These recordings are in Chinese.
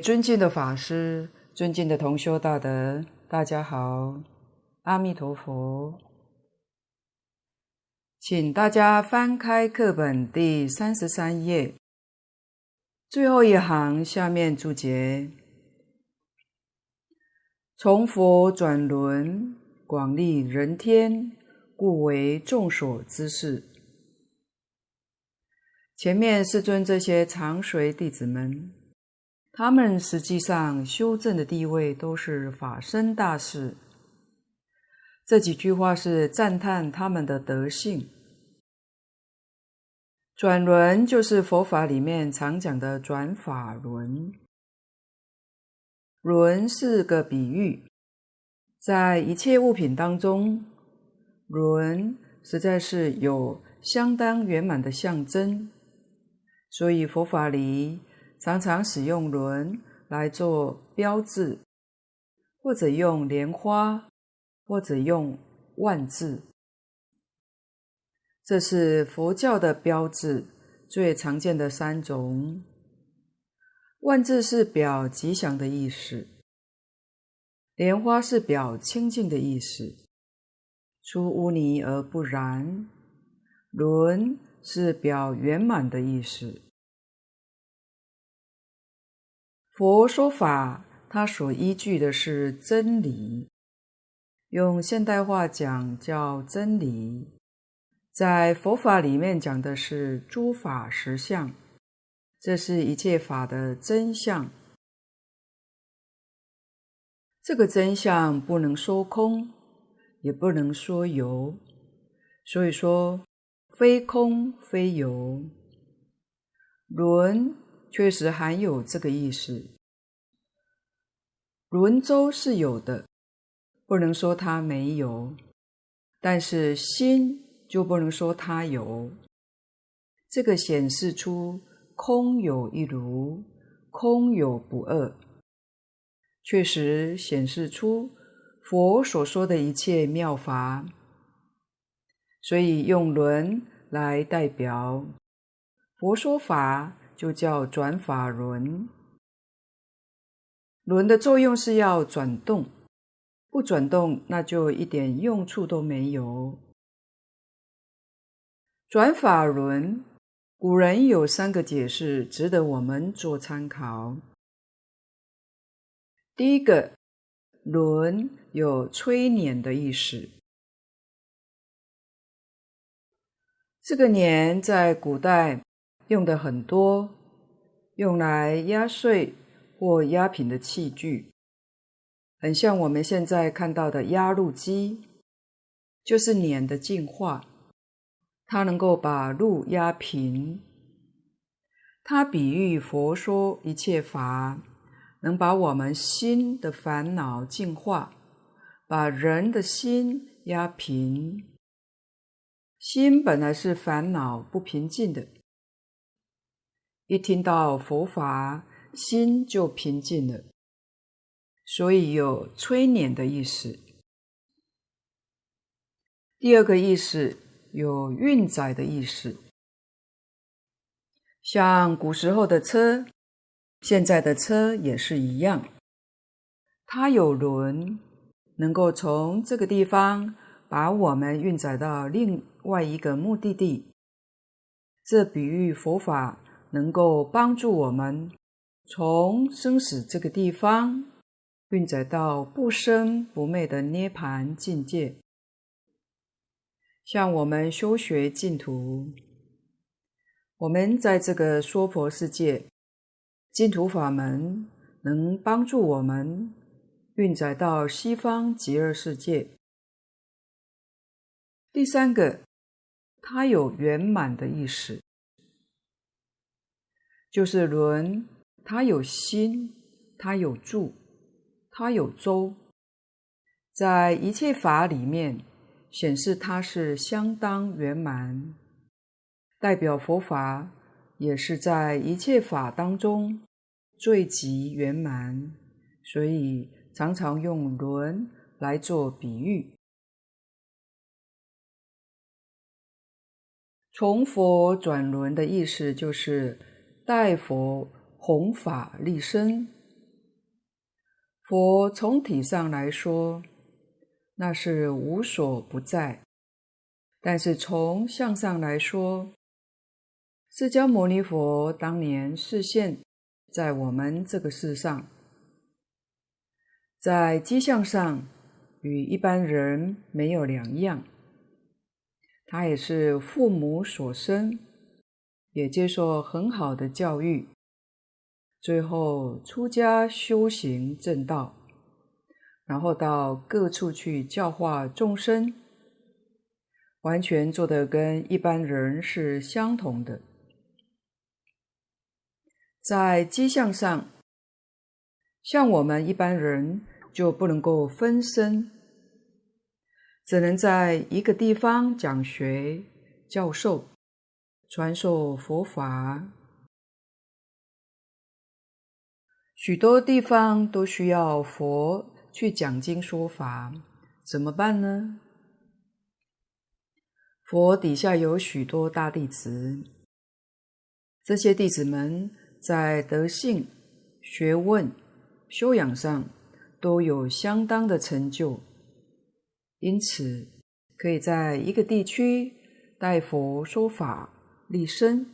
尊敬的法师、尊敬的同修大德，大家好，阿弥陀佛。请大家翻开课本第三十三页，最后一行下面注解：从佛转轮，广利人天，故为众所知事。前面世尊这些常随弟子们。他们实际上修证的地位都是法身大士。这几句话是赞叹他们的德性。转轮就是佛法里面常讲的转法轮。轮是个比喻，在一切物品当中，轮实在是有相当圆满的象征，所以佛法里。常常使用轮来做标志，或者用莲花，或者用万字。这是佛教的标志最常见的三种。万字是表吉祥的意思，莲花是表清净的意思，出污泥而不染。轮是表圆满的意思。佛说法，它所依据的是真理，用现代话讲叫真理。在佛法里面讲的是诸法实相，这是一切法的真相。这个真相不能说空，也不能说有，所以说非空非有。轮。确实含有这个意思。轮周是有的，不能说它没有；但是心就不能说它有。这个显示出空有一如，空有不二，确实显示出佛所说的一切妙法。所以用轮来代表佛说法。就叫转法轮，轮的作用是要转动，不转动那就一点用处都没有。转法轮，古人有三个解释，值得我们做参考。第一个，轮有催碾的意思，这个碾在古代。用的很多，用来压碎或压平的器具，很像我们现在看到的压路机，就是碾的进化，它能够把路压平。它比喻佛说一切法，能把我们心的烦恼净化，把人的心压平。心本来是烦恼不平静的。一听到佛法，心就平静了，所以有催眠的意思。第二个意思有运载的意思，像古时候的车，现在的车也是一样，它有轮，能够从这个地方把我们运载到另外一个目的地。这比喻佛法。能够帮助我们从生死这个地方运载到不生不灭的涅槃境界。像我们修学净土，我们在这个娑婆世界，净土法门能帮助我们运载到西方极乐世界。第三个，它有圆满的意识。就是轮，它有心，它有柱，它有周，在一切法里面显示它是相当圆满，代表佛法也是在一切法当中最极圆满，所以常常用轮来做比喻。从佛转轮的意思就是。代佛弘法利生。佛从体上来说，那是无所不在；但是从相上来说，释迦牟尼佛当年示现在我们这个世上，在机相上与一般人没有两样。他也是父母所生，也接受很好的教育。最后出家修行正道，然后到各处去教化众生，完全做得跟一般人是相同的。在机相上，像我们一般人就不能够分身，只能在一个地方讲学、教授、传授佛法。许多地方都需要佛去讲经说法，怎么办呢？佛底下有许多大弟子，这些弟子们在德性、学问、修养上都有相当的成就，因此可以在一个地区代佛说法、立身，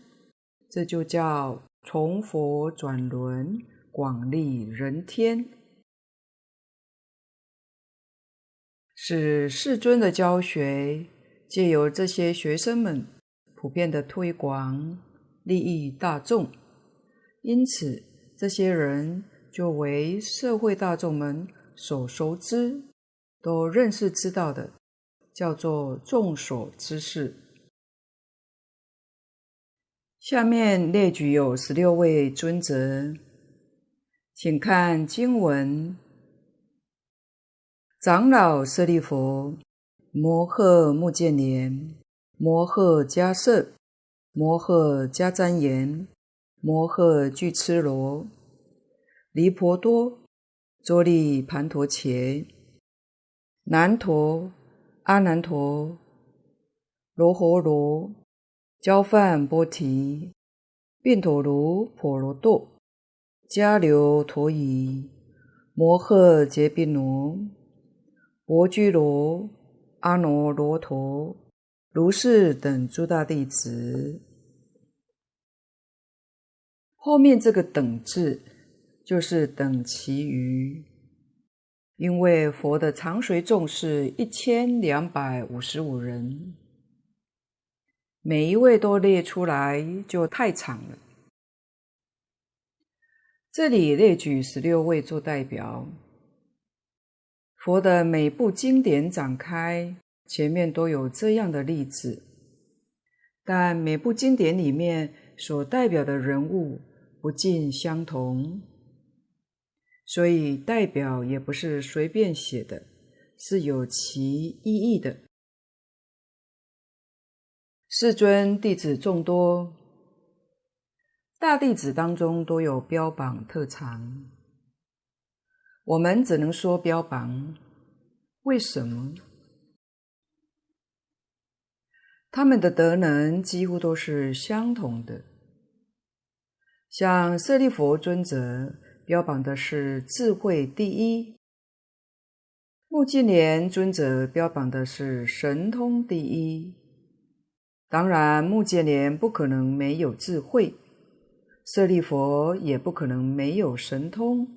这就叫从佛转轮。广利人天，使世尊的教学借由这些学生们普遍的推广，利益大众。因此，这些人就为社会大众们所熟知，都认识知道的，叫做众所知识。下面列举有十六位尊者。请看经文：长老舍利弗、摩诃目犍连、摩诃迦摄、摩诃迦旃延、摩诃俱絺罗、离婆多、周利盘陀伽、难陀、阿难陀、罗侯罗、憍梵波提、宾陀卢婆罗多。迦留陀夷、摩诃结宾罗、薄居罗、阿耨罗陀，如是等诸大弟子。后面这个“等”字，就是等其余，因为佛的常随众是一千两百五十五人，每一位都列出来就太长了。这里列举十六位做代表，佛的每部经典展开前面都有这样的例子，但每部经典里面所代表的人物不尽相同，所以代表也不是随便写的，是有其意义的。世尊弟子众多。大弟子当中都有标榜特长，我们只能说标榜。为什么？他们的德能几乎都是相同的。像舍利弗尊者标榜的是智慧第一，目犍连尊者标榜的是神通第一。当然，目犍连不可能没有智慧。舍利弗也不可能没有神通，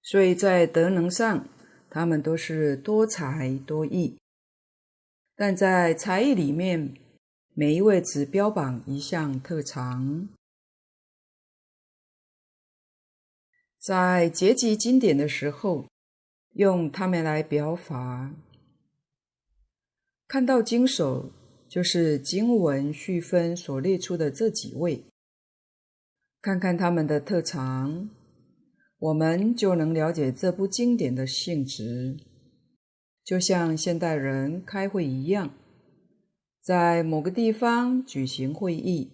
所以在德能上，他们都是多才多艺。但在才艺里面，每一位只标榜一项特长。在结集经典的时候，用他们来表法，看到经首。就是经文序分所列出的这几位，看看他们的特长，我们就能了解这部经典的性质。就像现代人开会一样，在某个地方举行会议，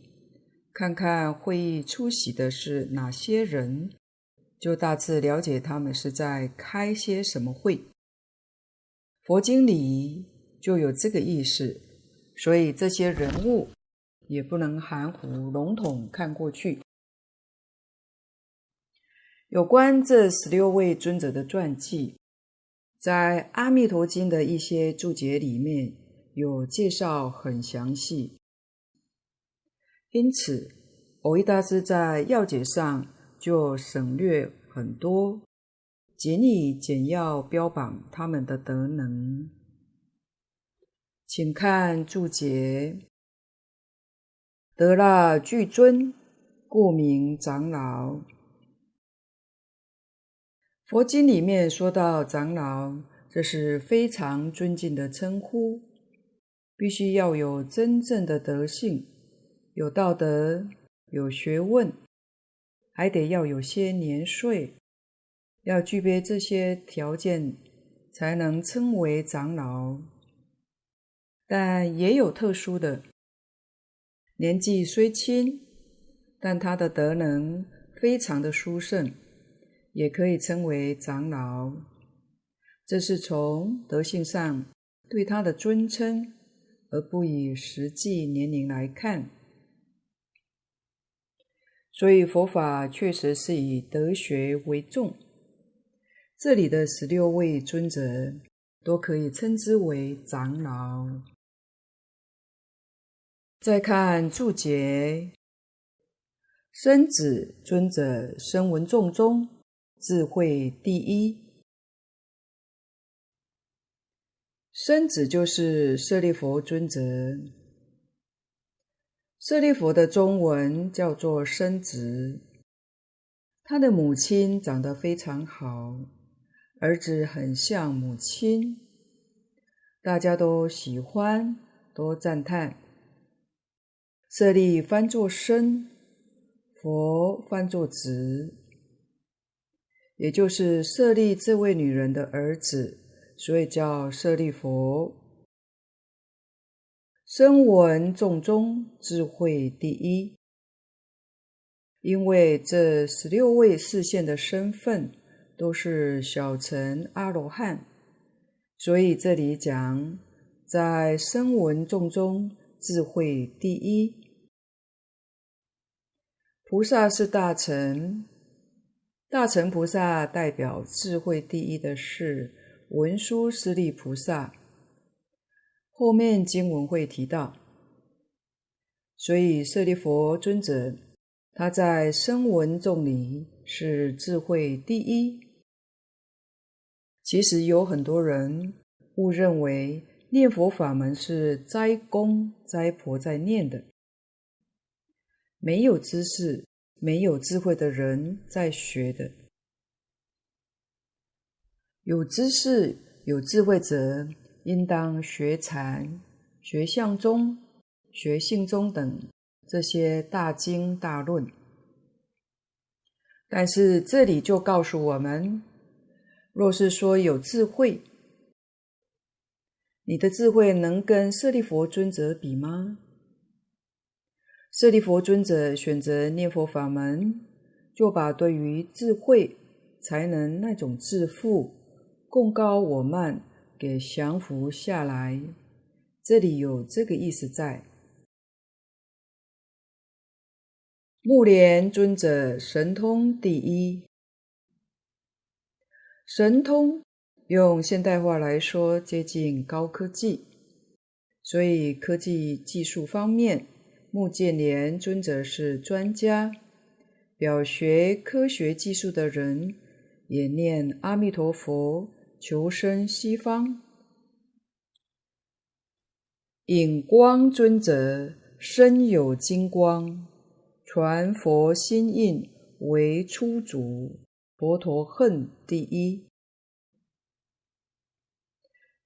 看看会议出席的是哪些人，就大致了解他们是在开些什么会。佛经里就有这个意思。所以这些人物也不能含糊笼统看过去。有关这十六位尊者的传记，在《阿弥陀经》的一些注解里面有介绍很详细，因此蕅益大师在要解上就省略很多，仅以简要标榜他们的德能。请看注解：得那具尊，故名长老。佛经里面说到长老，这是非常尊敬的称呼，必须要有真正的德性，有道德，有学问，还得要有些年岁，要具备这些条件，才能称为长老。但也有特殊的，年纪虽轻，但他的德能非常的殊胜。也可以称为长老，这是从德性上对他的尊称，而不以实际年龄来看。所以佛法确实是以德学为重。这里的十六位尊者都可以称之为长老。再看注解，生子尊者声闻众中，智慧第一，生子就是舍利弗尊者。舍利弗的中文叫做生子，他的母亲长得非常好，儿子很像母亲，大家都喜欢，都赞叹。舍利翻作身，佛翻作子。也就是舍利这位女人的儿子，所以叫舍利弗。声闻众中智慧第一，因为这十六位示现的身份都是小乘阿罗汉，所以这里讲在声闻众中智慧第一。菩萨是大乘。大乘菩萨代表智慧第一的是文殊师利菩萨，后面经文会提到。所以舍利弗尊者他在声闻众里是智慧第一。其实有很多人误认为念佛法门是斋公斋婆在念的，没有知识。没有智慧的人在学的，有知识、有智慧者，应当学禅、学相宗、学性宗等这些大经大论。但是这里就告诉我们，若是说有智慧，你的智慧能跟舍利弗尊者比吗？舍利弗尊者选择念佛法门，就把对于智慧、才能那种自负、贡高我慢给降服下来。这里有这个意思在。目连尊者神通第一，神通用现代话来说，接近高科技，所以科技技术方面。目犍连尊者是专家，表学科学技术的人也念阿弥陀佛，求生西方。引光尊者身有金光，传佛心印为初祖，佛陀恨第一。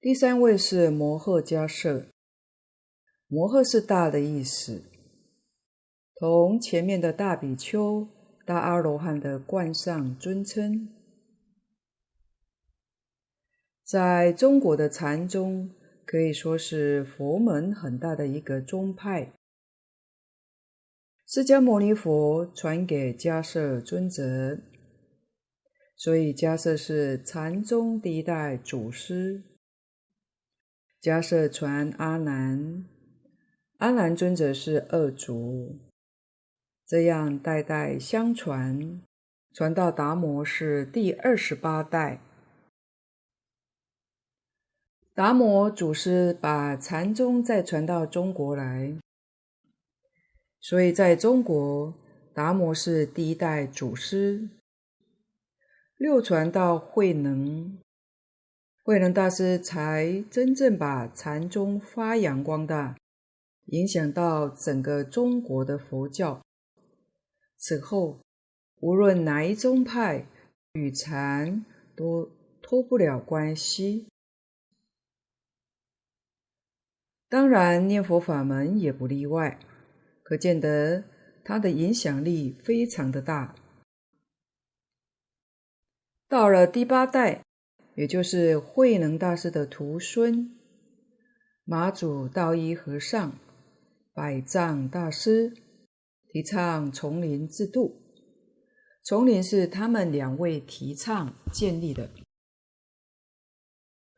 第三位是摩诃迦叶，摩诃是大的意思。同前面的大比丘、大阿罗汉的冠上尊称，在中国的禅宗可以说是佛门很大的一个宗派。释迦牟尼佛传给迦叶尊者，所以迦叶是禅宗第一代祖师。迦叶传阿难。阿难尊者是二祖，这样代代相传，传到达摩是第二十八代。达摩祖师把禅宗再传到中国来，所以在中国，达摩是第一代祖师。六传到慧能，慧能大师才真正把禅宗发扬光大，影响到整个中国的佛教。此后，无论哪一宗派与禅都脱不了关系。当然，念佛法门也不例外，可见得它的影响力非常的大。到了第八代，也就是慧能大师的徒孙马祖道一和尚、百丈大师，提倡丛林制度。丛林是他们两位提倡建立的。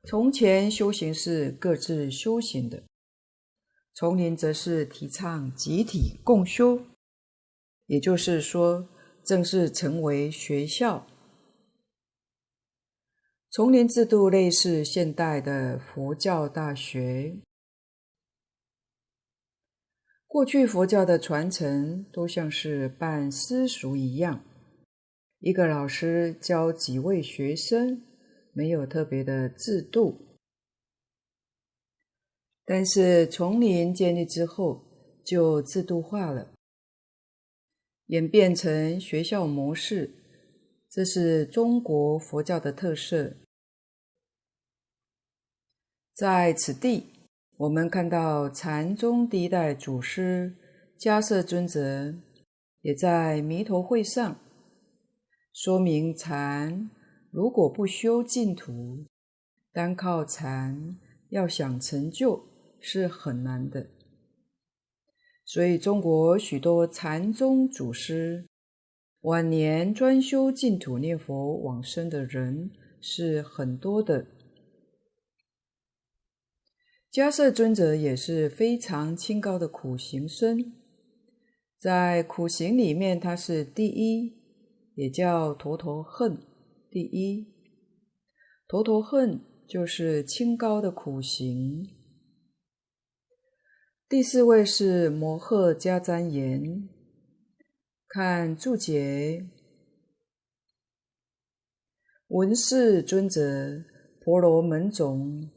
从前修行是各自修行的。丛林则是提倡集体共修，也就是说，正式成为学校。丛林制度类似现代的佛教大学。过去佛教的传承都像是办私塾一样，一个老师教几位学生，没有特别的制度。但是丛林建立之后，就制度化了，演变成学校模式，这是中国佛教的特色。在此地，我们看到禅宗第一代祖师迦叶尊者，也在弥陀会上说明禅如果不修净土，单靠禅要想成就，是很难的，所以中国许多禅宗祖师晚年专修净土念佛往生的人是很多的。迦叶尊者也是非常清高的苦行僧，在苦行里面他是第一，也叫陀陀恨第一。陀陀恨就是清高的苦行。第四位是摩诃迦旃延，看注解，文士尊者，婆罗门种，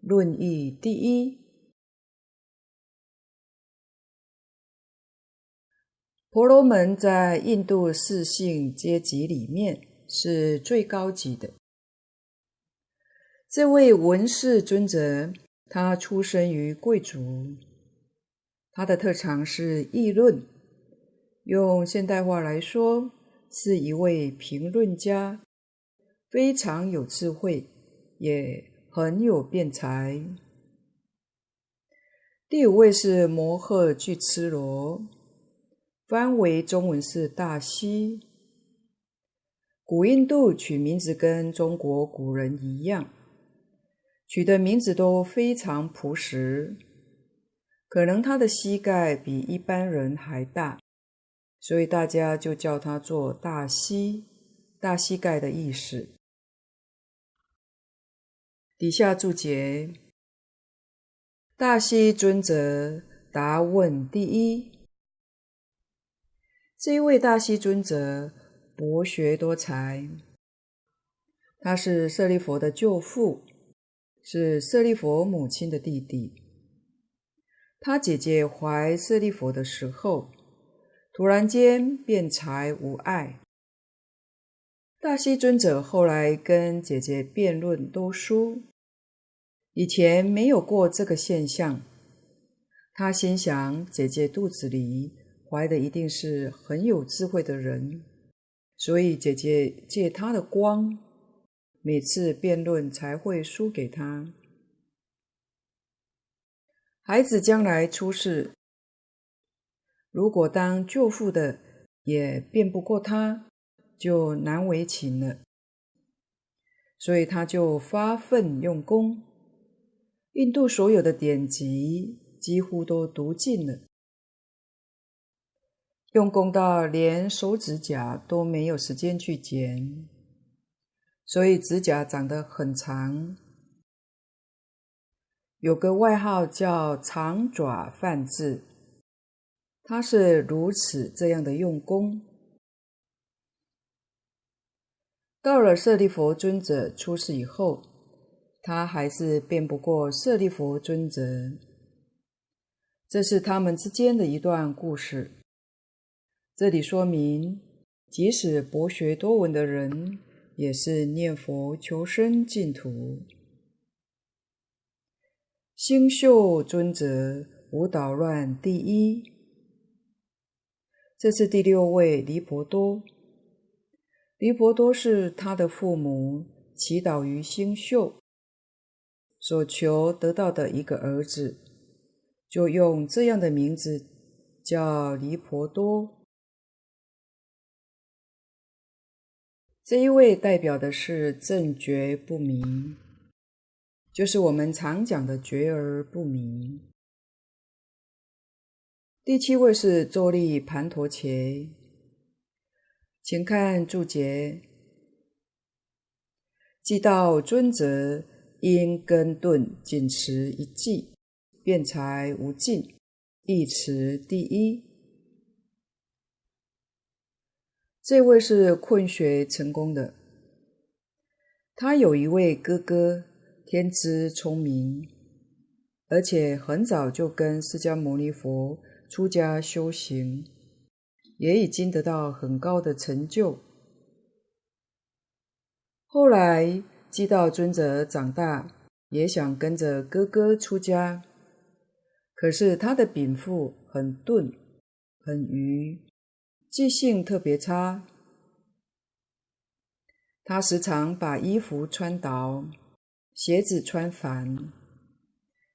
论义第一。婆罗门在印度四姓阶级里面是最高级的。这位文士尊者，他出生于贵族。他的特长是议论，用现代话来说，是一位评论家，非常有智慧，也很有辩才。第五位是摩诃巨絺罗，翻为中文是大师。古印度取名字跟中国古人一样，取的名字都非常朴实。可能他的膝盖比一般人还大，所以大家就叫他做大膝，大膝盖的意思。底下注解：大膝尊者答问第一。这一位大膝尊者博学多才，他是舍利弗的舅父，是舍利弗母亲的弟弟。他姐姐怀舍利弗的时候，突然间变才无碍。大膝尊者后来跟姐姐辩论都输，以前没有过这个现象。他心想，姐姐肚子里怀的一定是很有智慧的人，所以姐姐借他的光，每次辩论才会输给他。孩子将来出世，如果当舅父的也辩不过他，就难为情了。所以他就发奋用功。印度所有的典籍几乎都读尽了，用功到连手指甲都没有时间去剪，所以指甲长得很长，有个外号叫“长爪梵志”。他是如此这样的用功。到了舍利弗尊者出世以后，他还是辩不过舍利弗尊者。这是他们之间的一段故事。这里说明，即使博学多闻的人，也是念佛求生净土。星宿尊者无捣乱第一，这是第六位离婆多。离婆多是他的父母祈祷于星宿，所求得到的一个儿子，就用这样的名字叫离婆多。这一位代表的是正觉不明，就是我们常讲的觉而不明。第七位是坐立盘陀伽。请看注解：即道尊者因根顿仅持一记，辩才无尽，亦持第一。这位是困学成功的，他有一位哥哥，天资聪明，而且很早就跟释迦牟尼佛出家修行。也已经得到很高的成就。后来，寂道尊者长大，也想跟着哥哥出家，可是他的禀赋很钝，很愚，记性特别差。他时常把衣服穿倒，鞋子穿反，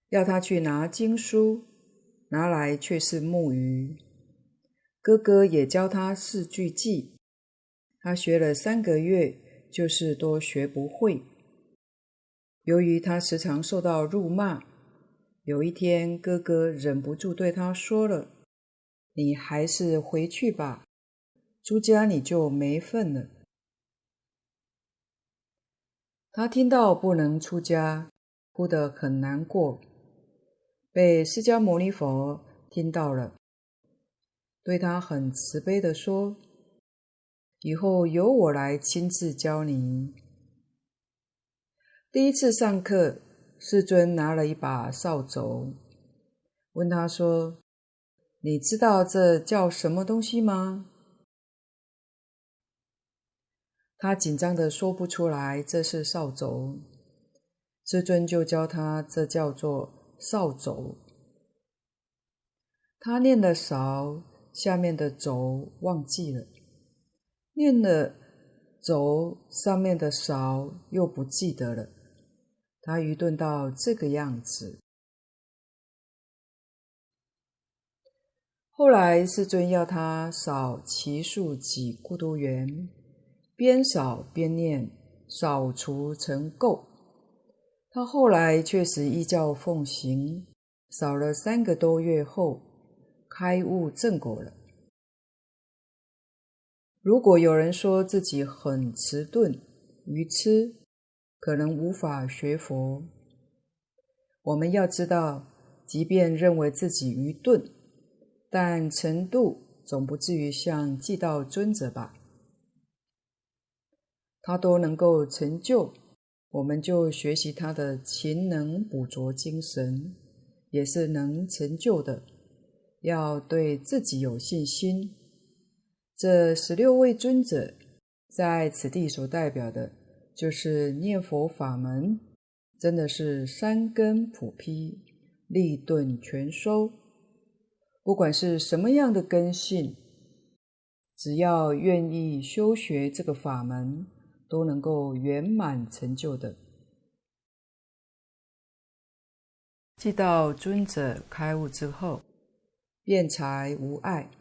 要他去拿经书，拿来却是木鱼。哥哥也教他四句偈，他学了三个月，就是多学不会。由于他时常受到辱骂，有一天哥哥忍不住对他说了：“你还是回去吧，出家你就没份了。”他听到不能出家，哭得很难过。被释迦牟尼佛听到了。对他很慈悲地说：“以后由我来亲自教你。”第一次上课，世尊拿了一把扫帚，问他说：“你知道这叫什么东西吗？”他紧张的说不出来这是扫帚，世尊就教他这叫做扫帚。他念的少。下面的轴忘记了，念了轴上面的勺又不记得了，他愚钝到这个样子。后来世尊要他扫只树几孤独园，边扫边念，扫除成垢。他后来确实依教奉行，扫了三个多月后。开悟正果了。如果有人说自己很迟钝、愚痴，可能无法学佛。我们要知道，即便认为自己愚钝，但程度总不至于像寂道尊者吧？他都能够成就，我们就学习他的勤能补拙精神，也是能成就的。要对自己有信心。这十六位尊者在此地所代表的，就是念佛法门，真的是三根普披，利钝全收。不管是什么样的根性，只要愿意修学这个法门，都能够圆满成就的。寂道尊者开悟之后。辩才无碍，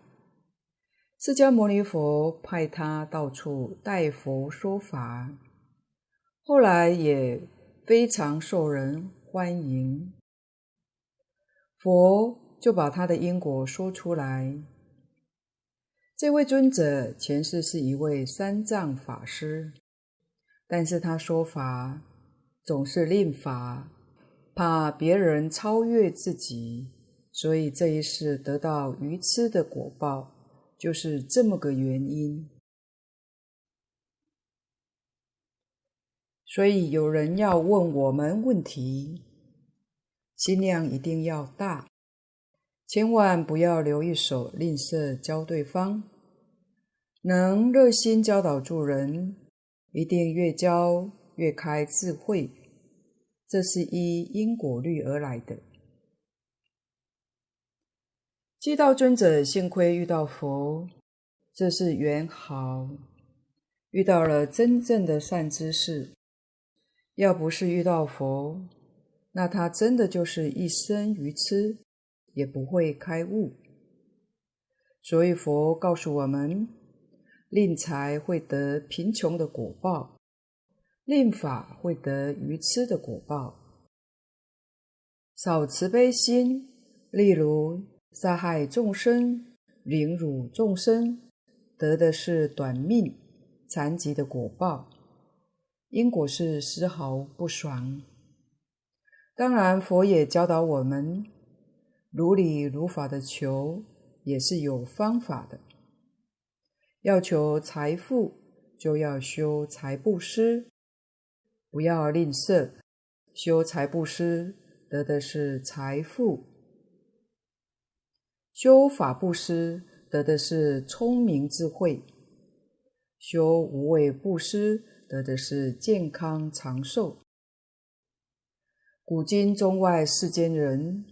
释迦牟尼佛派他到处代佛说法，后来也非常受人欢迎。佛就把他的因果说出来。这位尊者前世是一位三藏法师，但是他说法总是令法，怕别人超越自己，所以这一世得到愚痴的果报，就是这么个原因。所以有人要问我们问题，心量一定要大。千万不要留一手吝啬教对方，能热心教导助人，一定越教越开智慧，这是依因果律而来的。济道尊者幸亏遇到佛，这是缘好，遇到了真正的善知识。要不是遇到佛，那他真的就是一生愚痴。也不会开悟，所以佛告诉我们：令财会得贫穷的果报，令法会得愚痴的果报。少慈悲心，例如杀害众生、凌辱众生，得的是短命、残疾的果报，因果是丝毫不爽。当然，佛也教导我们。如理如法的求也是有方法的。要求财富，就要修财布施，不要吝啬。修财布施得的是财富，修法布施得的是聪明智慧，修无畏布施得的是健康长寿。古今中外世间人。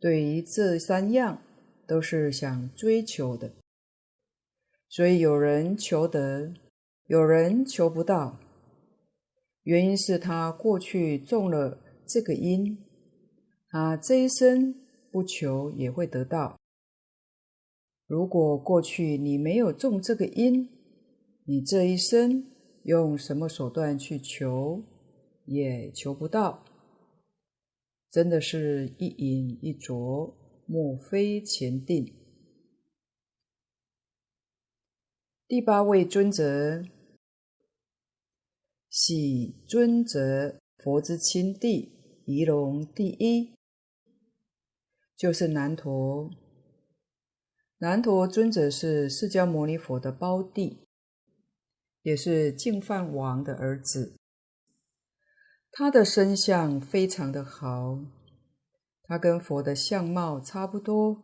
对于这三样都是想追求的，所以有人求得，有人求不到。原因是他过去种了这个因，他这一生不求也会得到。如果过去你没有种这个因，你这一生用什么手段去求，也求不到。真的是一饮一啄，莫非前定。第八位尊者，喜尊者佛之亲弟，仪容第一，就是难陀。南陀尊者是释迦牟尼佛的胞弟，也是净饭王的儿子。他的身相非常的好，他跟佛的相貌差不多。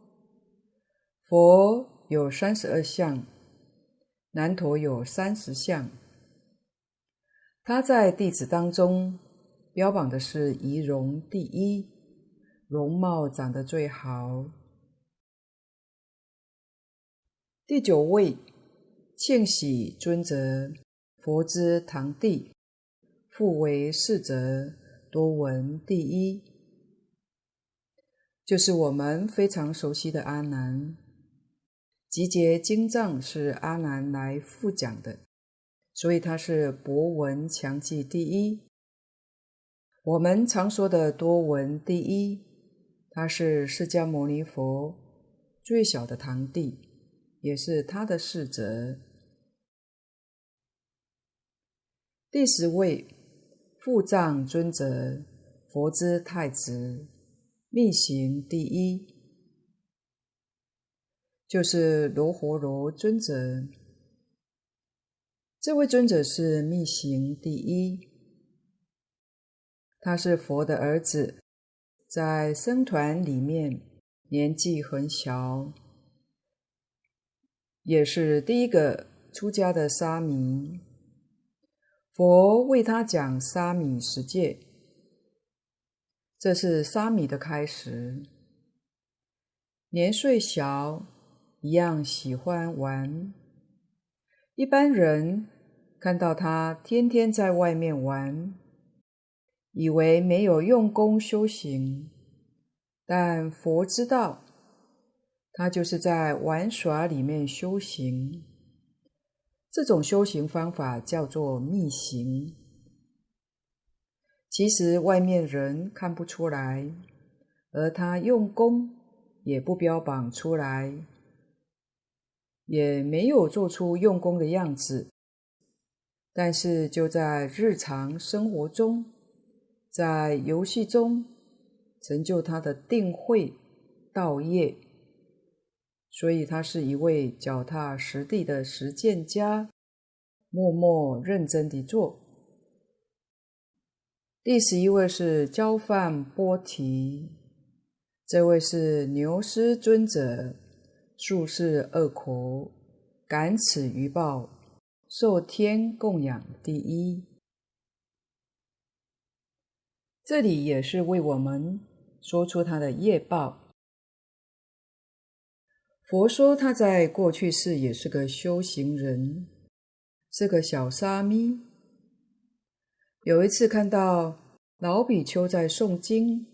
佛有三十二相，南陀有三十相。他在弟子当中标榜的是仪容第一，容貌长得最好。第九位，庆喜尊者，佛之堂弟。复为世者，多闻第一，就是我们非常熟悉的阿难。集结经藏是阿难来复讲的，所以他是博闻强记第一。我们常说的多闻第一，他是释迦牟尼佛最小的堂弟，也是他的侍者。第十位。富藏尊者，佛之太子，密行第一，就是罗睺罗尊者。这位尊者是密行第一，他是佛的儿子，在僧团里面年纪很小，也是第一个出家的沙弥。佛为他讲沙弥十戒，这是沙弥的开始。年岁小，一样喜欢玩。一般人看到他天天在外面玩，以为没有用功修行，但佛知道，他就是在玩耍里面修行。这种修行方法叫做密行，其实外面人看不出来，而他用功也不标榜出来，也没有做出用功的样子。但是就在日常生活中，在游戏中成就他的定慧道业，所以他是一位脚踏实地的实践家，默默认真地做。第十一位是憍梵波提，这位是牛师尊者，漱石二口，感此余报。受天供养第一，这里也是为我们说出他的业报。佛说他在过去世也是个修行人，是个小沙弥。有一次看到老比丘在诵经，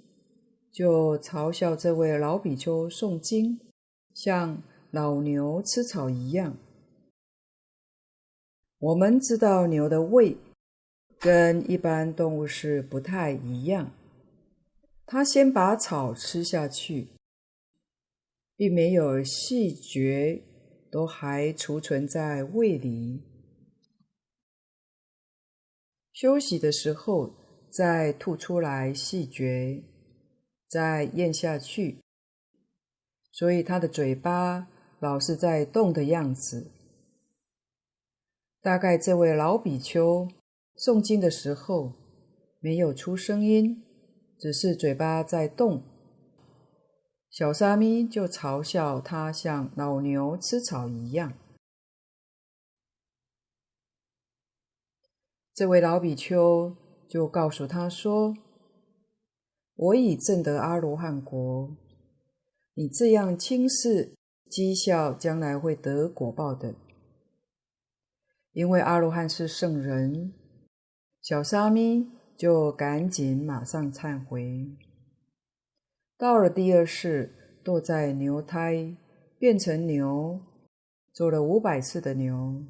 就嘲笑这位老比丘诵经像老牛吃草一样。我们知道牛的胃跟一般动物是不太一样，它先把草吃下去，并没有细嚼，都还储存在胃里，休息的时候再吐出来细嚼，再咽下去，所以他的嘴巴老是在动的样子。大概这位老比丘诵经的时候没有出声音，只是嘴巴在动。小沙弥就嘲笑他像老牛吃草一样。这位老比丘就告诉他说：“我已证得阿罗汉国，你这样轻视讥笑，将来会得果报的。”因为阿罗汉是圣人，小沙弥就赶紧马上忏悔。到了第二世，堕在牛胎，变成牛，做了五百次的牛，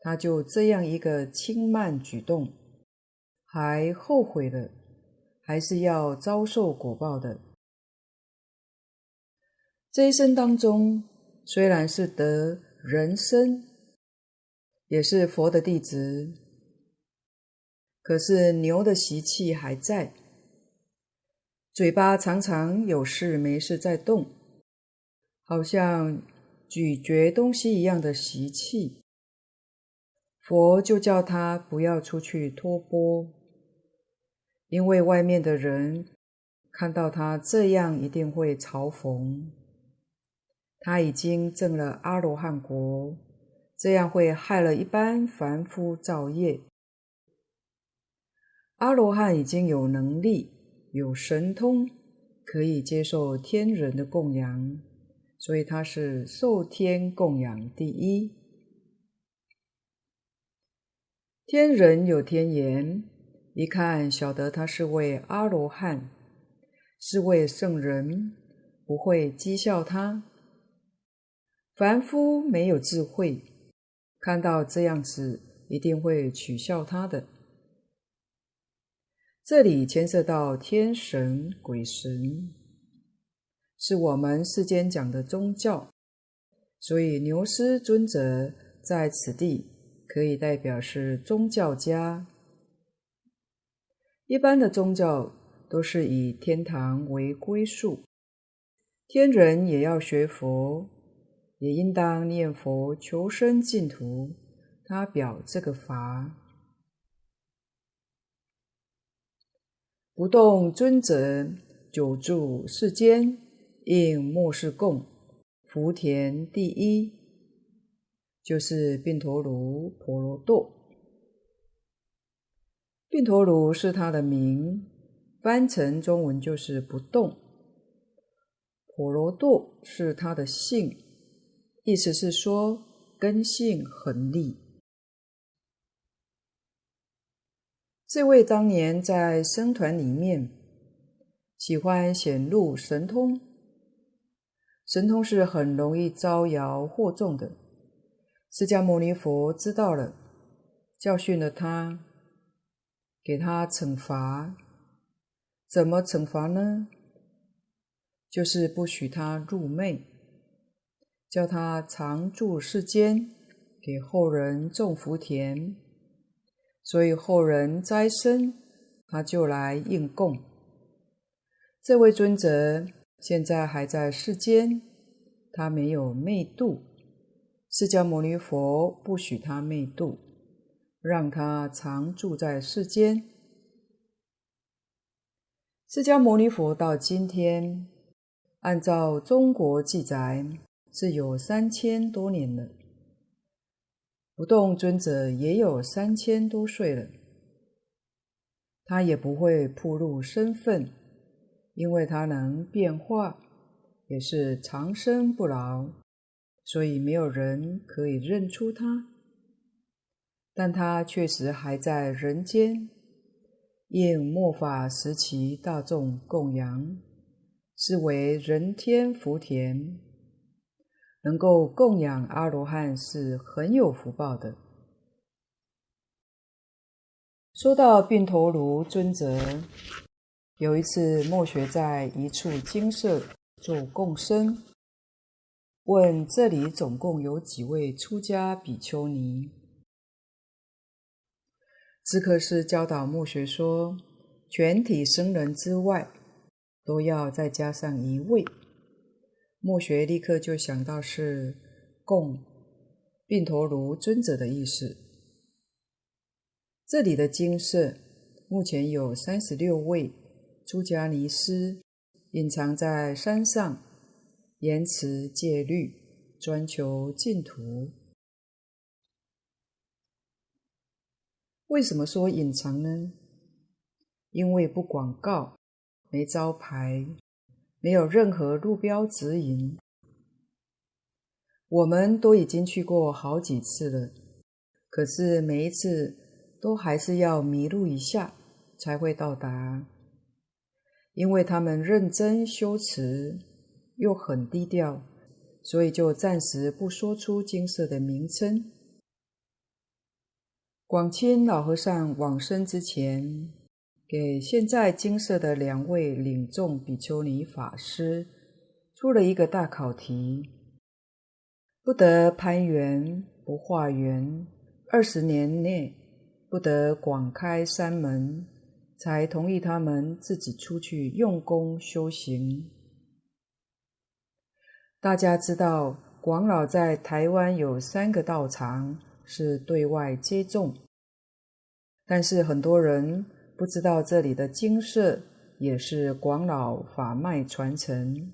他就这样一个轻慢举动，还后悔了，还是要遭受果报的。这一生当中，虽然是得人身。也是佛的弟子，可是牛的习气还在，嘴巴常常有事没事在动，好像咀嚼东西一样的习气。佛就叫他不要出去托钵，因为外面的人看到他这样一定会嘲讽。他已经证了阿罗汉国。这样会害了一般凡夫造业。阿罗汉已经有能力、有神通，可以接受天人的供养，所以他是受天供养第一。天人有天眼，一看晓得他是位阿罗汉，是位圣人，不会讥笑他。凡夫没有智慧。看到这样子，一定会取笑他的。这里牵涉到天神、鬼神，是我们世间讲的宗教，所以牛师尊者在此地可以代表是宗教家。一般的宗教都是以天堂为归宿，天人也要学佛。也应当念佛求生净土，他表这个法。不动尊者久住世间，应末世供，福田第一，就是宾陀卢婆罗多。宾陀卢是他的名，翻成中文就是不动。婆罗多是他的姓。意思是说，根性恒利。这位当年在僧团里面喜欢显露神通，神通是很容易招摇惑众的。释迦牟尼佛知道了，教训了他，给他惩罚。怎么惩罚呢？就是不许他入昧，叫他常住世间，给后人种福田。所以后人灾生，他就来应供。这位尊者现在还在世间，他没有昧度，释迦牟尼佛不许他昧度，让他常住在世间。释迦牟尼佛到今天，按照中国记载，是有三千多年了。不动尊者也有三千多岁了，他也不会暴露身份，因为他能变化，也是长生不老，所以没有人可以认出他。但他确实还在人间。应末法时期大众供养，是为人天福田，能够供养阿罗汉是很有福报的。说到并陀卢尊者，有一次墨学在一处精舍做供生，问这里总共有几位出家比丘尼？智客师教导墨学说：“全体僧人之外，都要再加上一位。”末学立刻就想到是供宾陀卢尊者的意思。这里的精舍目前有三十六位出家尼师，隐藏在山上，严持戒律，专求净土。为什么说隐藏呢？因为不广告，没招牌，没有任何路标指引。我们都已经去过好几次了，可是每一次都还是要迷路一下才会到达。因为他们认真修持，又很低调，所以就暂时不说出金色的名称。广钦老和尚往生之前，给现在金色的两位领众比丘尼法师出了一个大考题：不得攀缘，不化缘，二十年内不得广开山门，才同意他们自己出去用功修行。大家知道，广老在台湾有三个道场。是对外接众，但是很多人不知道这里的精舍也是广老法脉传承。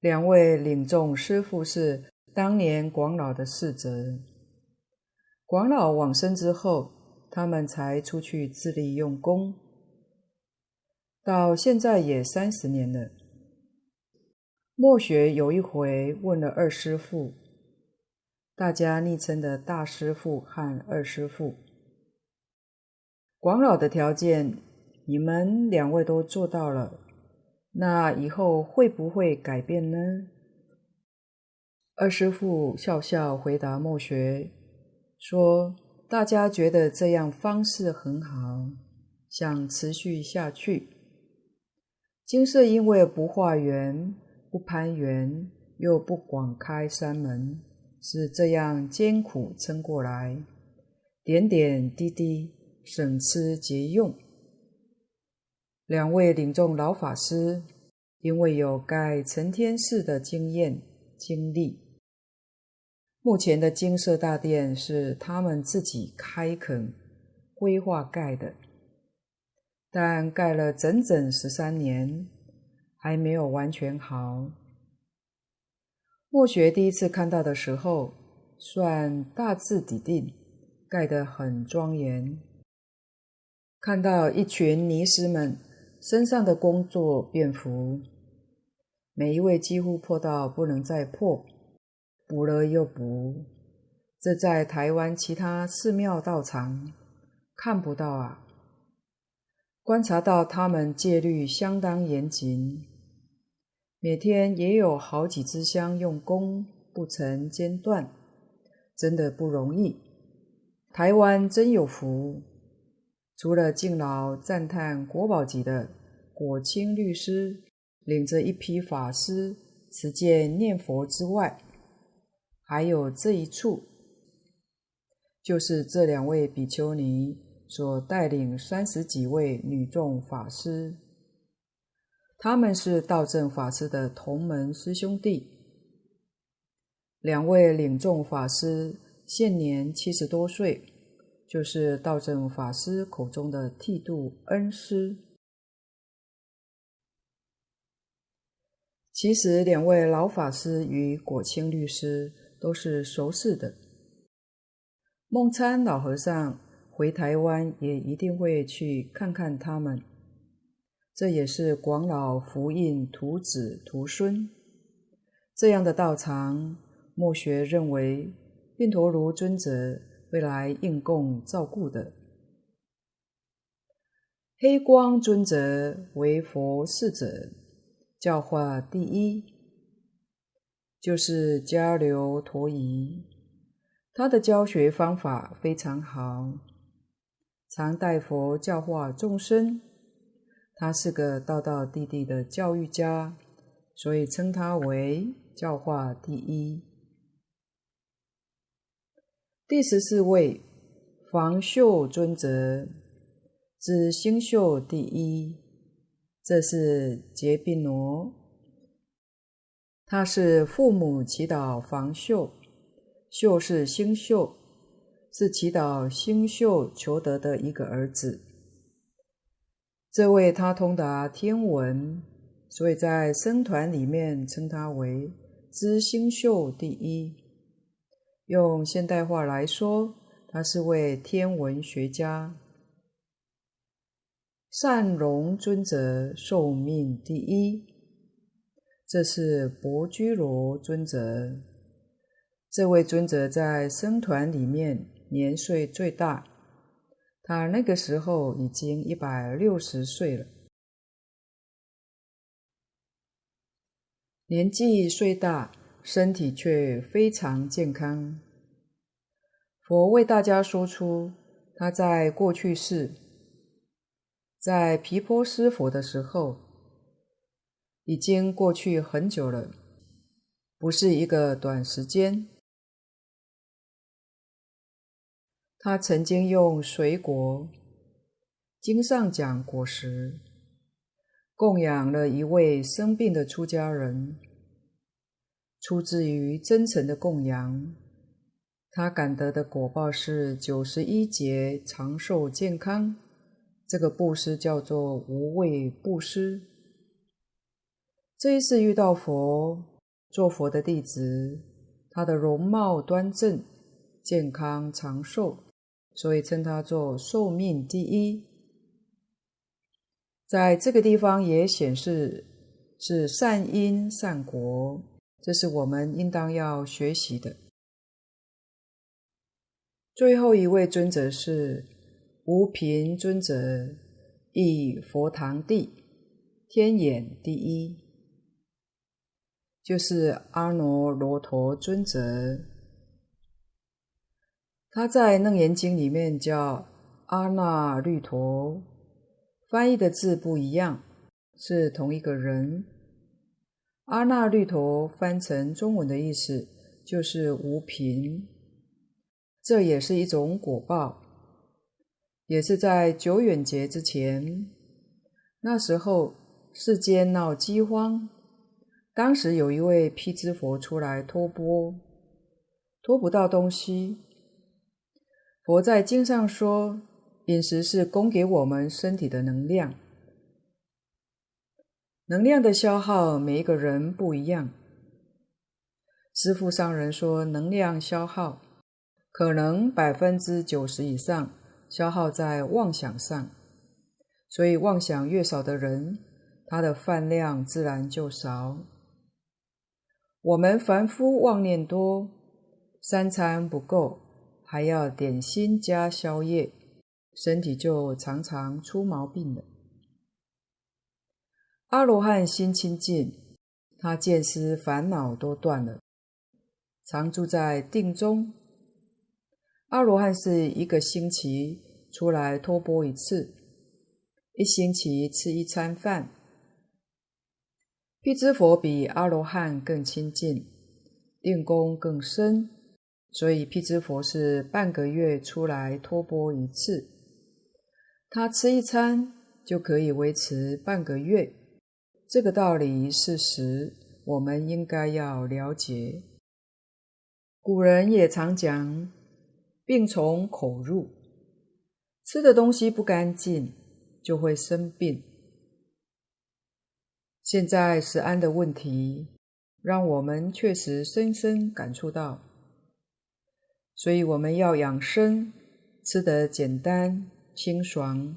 两位领众师父是当年广老的侍者，广老往生之后，他们才出去自力用功，到现在也三十年了。末学有一回问了二师父。大家昵称的大师父和二师父，广老的条件，你们两位都做到了，那以后会不会改变呢？二师父笑笑回答莫学说：“大家觉得这样方式很好，想持续下去。金色因为不化缘、不攀缘，又不广开山门。”是这样艰苦撑过来，点点滴滴，省吃俭用。两位领众老法师，因为有盖承天寺的经验经历，目前的金色大殿是他们自己开垦规划盖的，但盖了整整十三年，还没有完全好。莫学第一次看到的时候，算大致底定，盖得很庄严。看到一群尼师们身上的工作便服，每一位几乎破到不能再破，补了又补。这在台湾其他寺庙道场看不到啊。观察到他们戒律相当严谨。每天也有好几支香用功，不曾间断，真的不容易。台湾真有福，除了敬老赞叹国宝级的果清律师领着一批法师持剑念佛之外，还有这一处，就是这两位比丘尼所带领三十几位女众法师，他们是道正法师的同门师兄弟。两位领众法师现年七十多岁，就是道正法师口中的剃度恩师。其实，两位老法师与果清律师都是熟识的。梦参老和尚回台湾也一定会去看看他们。这也是广老福荫徒子徒孙这样的道场。末学认为，宾陀卢尊者会来应供照顾的。黑光尊者为佛侍者，教化第一，就是迦留陀夷。他的教学方法非常好，常代佛教化众生。他是个道道地地的教育家，所以称他为教化第一。第十四位房秀尊者，指星宿第一，这是杰宾罗。他是父母祈祷房秀，秀是星宿，是祈祷星宿求得的一个儿子。这位他通达天文，所以在僧团里面称他为知星宿第一。用现代话来说，他是位天文学家。善容尊者寿命第一，这是伯居罗尊者。这位尊者在僧团里面年岁最大，他那个时候已经一百六十岁了。年纪虽大。身体却非常健康。佛为大家说出他在过去世，在毗婆尸佛的时候，已经过去很久了，不是一个短时间。他曾经用水果，经上讲果实，供养了一位生病的出家人。出自于真诚的供养，他感得的果报是九十一劫长寿健康。这个布施叫做无畏布施。这一次遇到佛，做佛的弟子，他的容貌端正，健康长寿，所以称他做寿命第一。在这个地方也显示是善因善果。这是我们应当要学习的。最后一位尊者是无贫尊者，亦佛堂地，天眼第一，就是阿耨罗陀尊者。他在《楞严经》里面叫阿那律陀，翻译的字不一样，是同一个人。阿那律陀翻成中文的意思就是无贫，这也是一种果报，也是在久远劫之前，那时候世间闹饥荒，当时有一位辟支佛出来托钵，托不到东西，佛在经上说，饮食是供给我们身体的能量。能量的消耗，每一个人不一样。师父上人说，能量消耗可能百分之九十以上消耗在妄想上，所以妄想越少的人，他的饭量自然就少。我们凡夫妄念多，三餐不够，还要点心加宵夜，身体就常常出毛病了。阿罗汉心清净，他见思烦恼都断了，常住在定中。阿罗汉是一个星期出来托钵一次，一星期吃一餐饭。辟支佛比阿罗汉更亲近，定功更深，所以辟支佛是半个月出来托钵一次。他吃一餐就可以维持半个月，这个道理事实我们应该要了解。古人也常讲，病从口入，吃的东西不干净就会生病。现在食安的问题，让我们确实深深感触到，所以我们要养生，吃得简单清爽，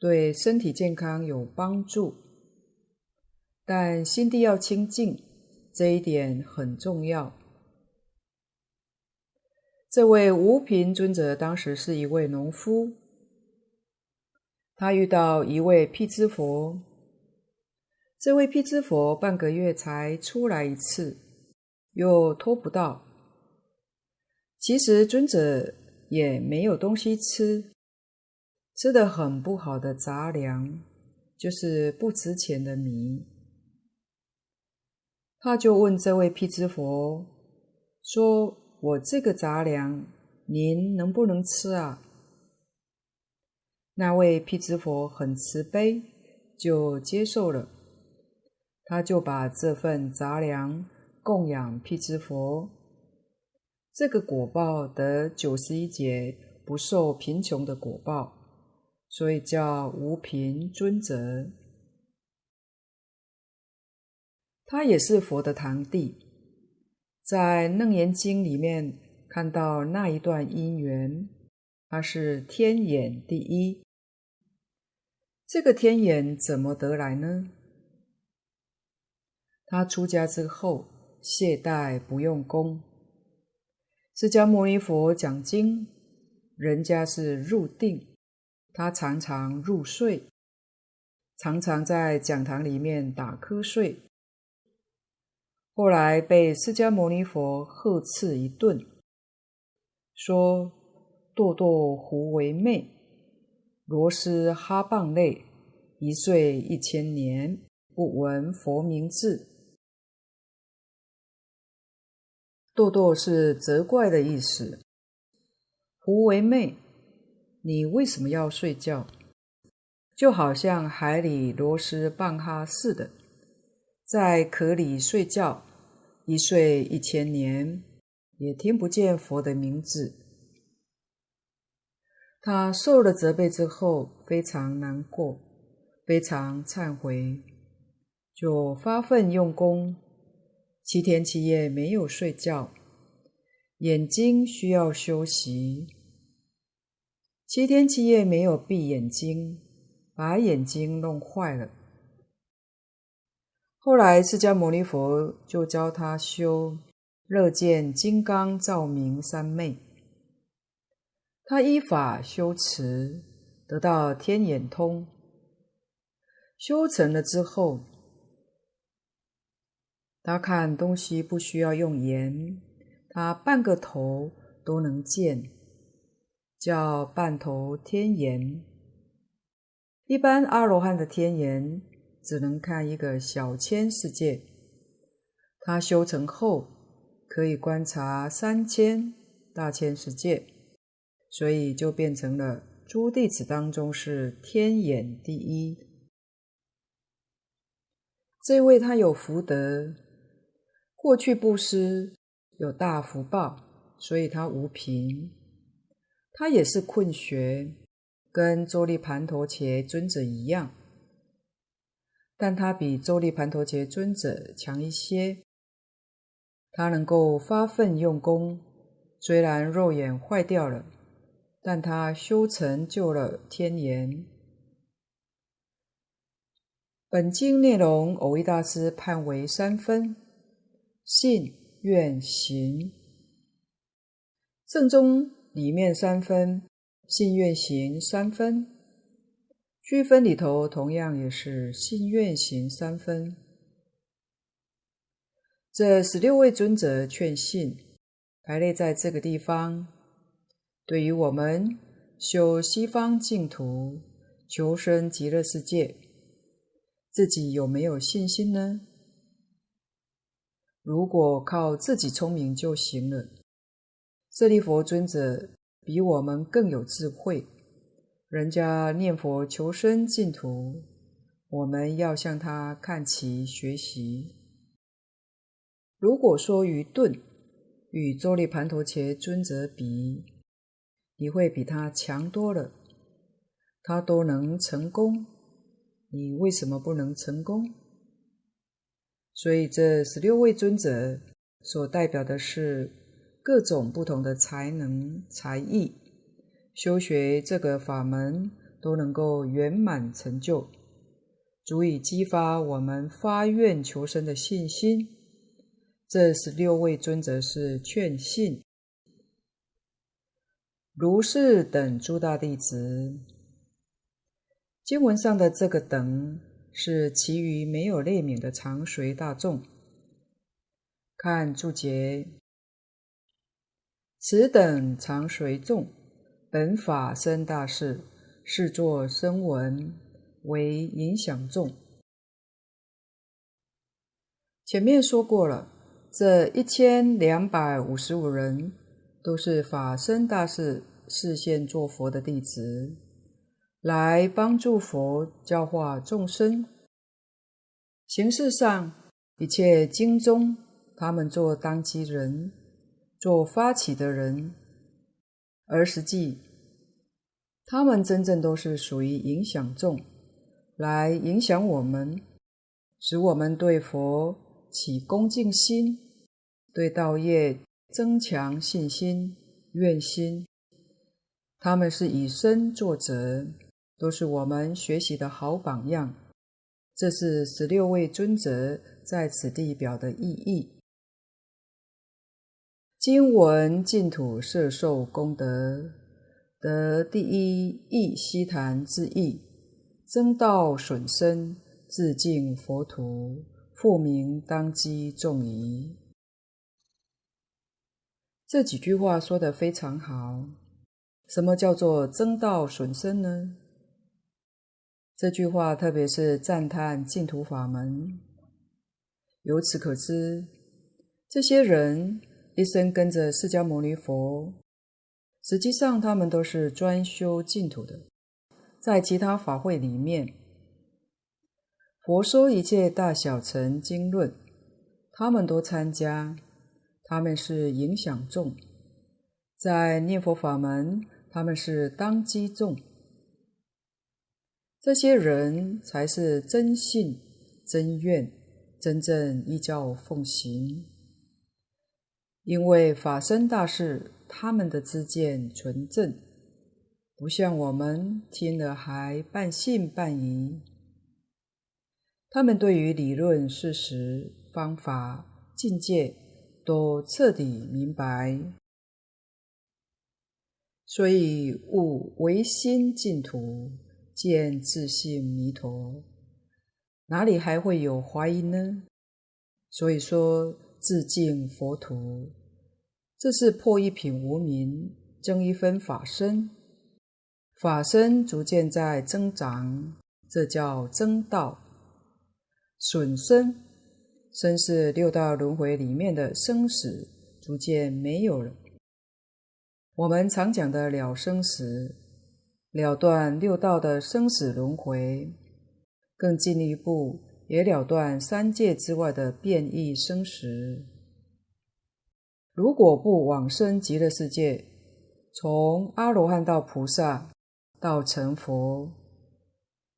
对身体健康有帮助。但心地要清净，这一点很重要。这位无贫尊者当时是一位农夫，他遇到一位辟支佛。这位辟支佛半个月才出来一次，又托不到。其实尊者也没有东西吃，吃得很不好的杂粮，就是不值钱的米。他就问这位辟支佛说：“我这个杂粮，您能不能吃啊？”那位辟支佛很慈悲，就接受了。他就把这份杂粮供养辟支佛，这个果报得九十一劫不受贫穷的果报，所以叫无贫尊者。他也是佛的堂弟，在《楞严经》里面看到那一段因缘，他是天眼第一。这个天眼怎么得来呢？他出家之后，懈怠不用功。释迦牟尼佛讲经，人家是入定，他常常入睡，常常在讲堂里面打瞌睡。后来被释迦牟尼佛呵斥一顿，说：“堕堕胡为昧，螺蛳哈棒类，一睡一千年，不闻佛名字。”堕堕是责怪的意思。胡为昧，你为什么要睡觉？就好像海里螺蛳棒哈似的，在壳里睡觉，一睡一千年，也听不见佛的名字。他受了责备之后，非常难过，非常忏悔，就发奋用功。七天七夜没有睡觉，眼睛需要休息。七天七夜没有闭眼睛，把眼睛弄坏了。后来释迦牟尼佛就教他修乐见金刚照明三昧，他依法修持，得到天眼通。修成了之后。他看东西不需要用眼，他半个头都能见，叫半头天眼。一般阿罗汉的天眼只能看一个小千世界，他修成后可以观察三千大千世界，所以就变成了诸弟子当中是天眼第一。这位他有福德。过去布施有大福报，所以他无贫。他也是困学，跟周利盘陀伽尊者一样，但他比周利盘陀伽尊者强一些。他能够发奋用功，虽然肉眼坏掉了，但他修成就了天眼。本经内容，偶益大师判为三分。信愿行，正宗里面三分，信愿行三分，区分里头同样也是信愿行三分。这十六位尊者劝信排列在这个地方，对于我们修西方净土、求生极乐世界，自己有没有信心呢？如果靠自己聪明就行了，舍利弗尊者比我们更有智慧，人家念佛求生净土，我们要向他看齐学习。如果说愚钝，与周利盘陀伽尊者比，你会比他强多了。他都能成功，你为什么不能成功？所以这十六位尊者所代表的是各种不同的才能才艺，修学这个法门都能够圆满成就，足以激发我们发愿求生的信心。这十六位尊者是劝信，如是等诸大弟子。经文上的这个等，是其余没有类名的常随大众。看注解，此等常随众，本法身大士，是作声闻，为影响众。前面说过了。这一千两百五十五人都是法身大士视现做佛的弟子，来帮助佛教化众生。形式上，一切经中，他们做当机人，做发起的人，而实际，他们真正都是属于影响众，来影响我们，使我们对佛起恭敬心。对道业增强信心、愿心，他们是以身作则，都是我们学习的好榜样。这是十六位尊者在此地表的意义。经文净土摄受功德，得第一义悉檀之意，增道损身，自敬佛土，复名当机众疑。这几句话说得非常好。什么叫做增道损身呢？这句话特别是赞叹净土法门。由此可知，这些人一生跟着释迦牟尼佛，实际上他们都是专修净土的。在其他法会里面，佛说一切大小乘经论，他们都参加。他们是影响众，在念佛法门，他们是当机众。这些人才是真信、真愿、真正依教奉行。因为法身大士，他们的知见纯正，不像我们听了还半信半疑。他们对于理论、事实、方法、境界，都彻底明白，所以悟唯心净土，见自性弥陀，哪里还会有怀疑呢？所以说自净佛土，这是破一品无明，增一分法身，法身逐渐在增长，这叫增道，损身。身是六道轮回里面的生死，逐渐没有了。我们常讲的了生死，了断六道的生死轮回，更进一步也了断三界之外的变异生死。如果不往生极乐世界，从阿罗汉到菩萨到成佛，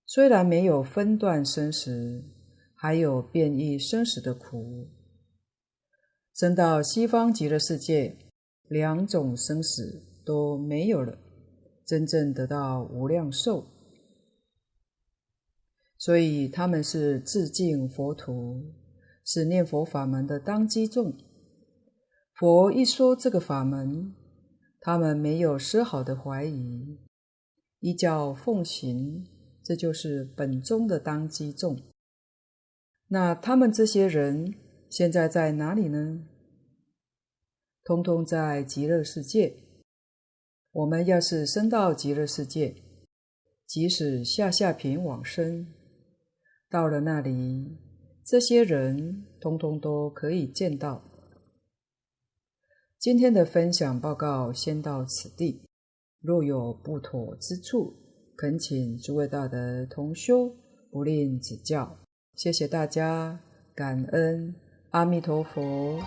虽然没有分段生死。还有变异生死的苦，升到西方极乐世界，两种生死都没有了，真正得到无量寿。所以他们是致敬佛土，是念佛法门的当机众。佛一说这个法门，他们没有丝毫的怀疑，依教奉行，这就是本宗的当机众。那他们这些人现在在哪里呢？通通在极乐世界。我们要是升到极乐世界，即使下下品往生，到了那里，这些人通通都可以见到。今天的分享报告先到此地，若有不妥之处，恳请诸位大德同修不吝指教。谢谢大家，感恩阿弥陀佛。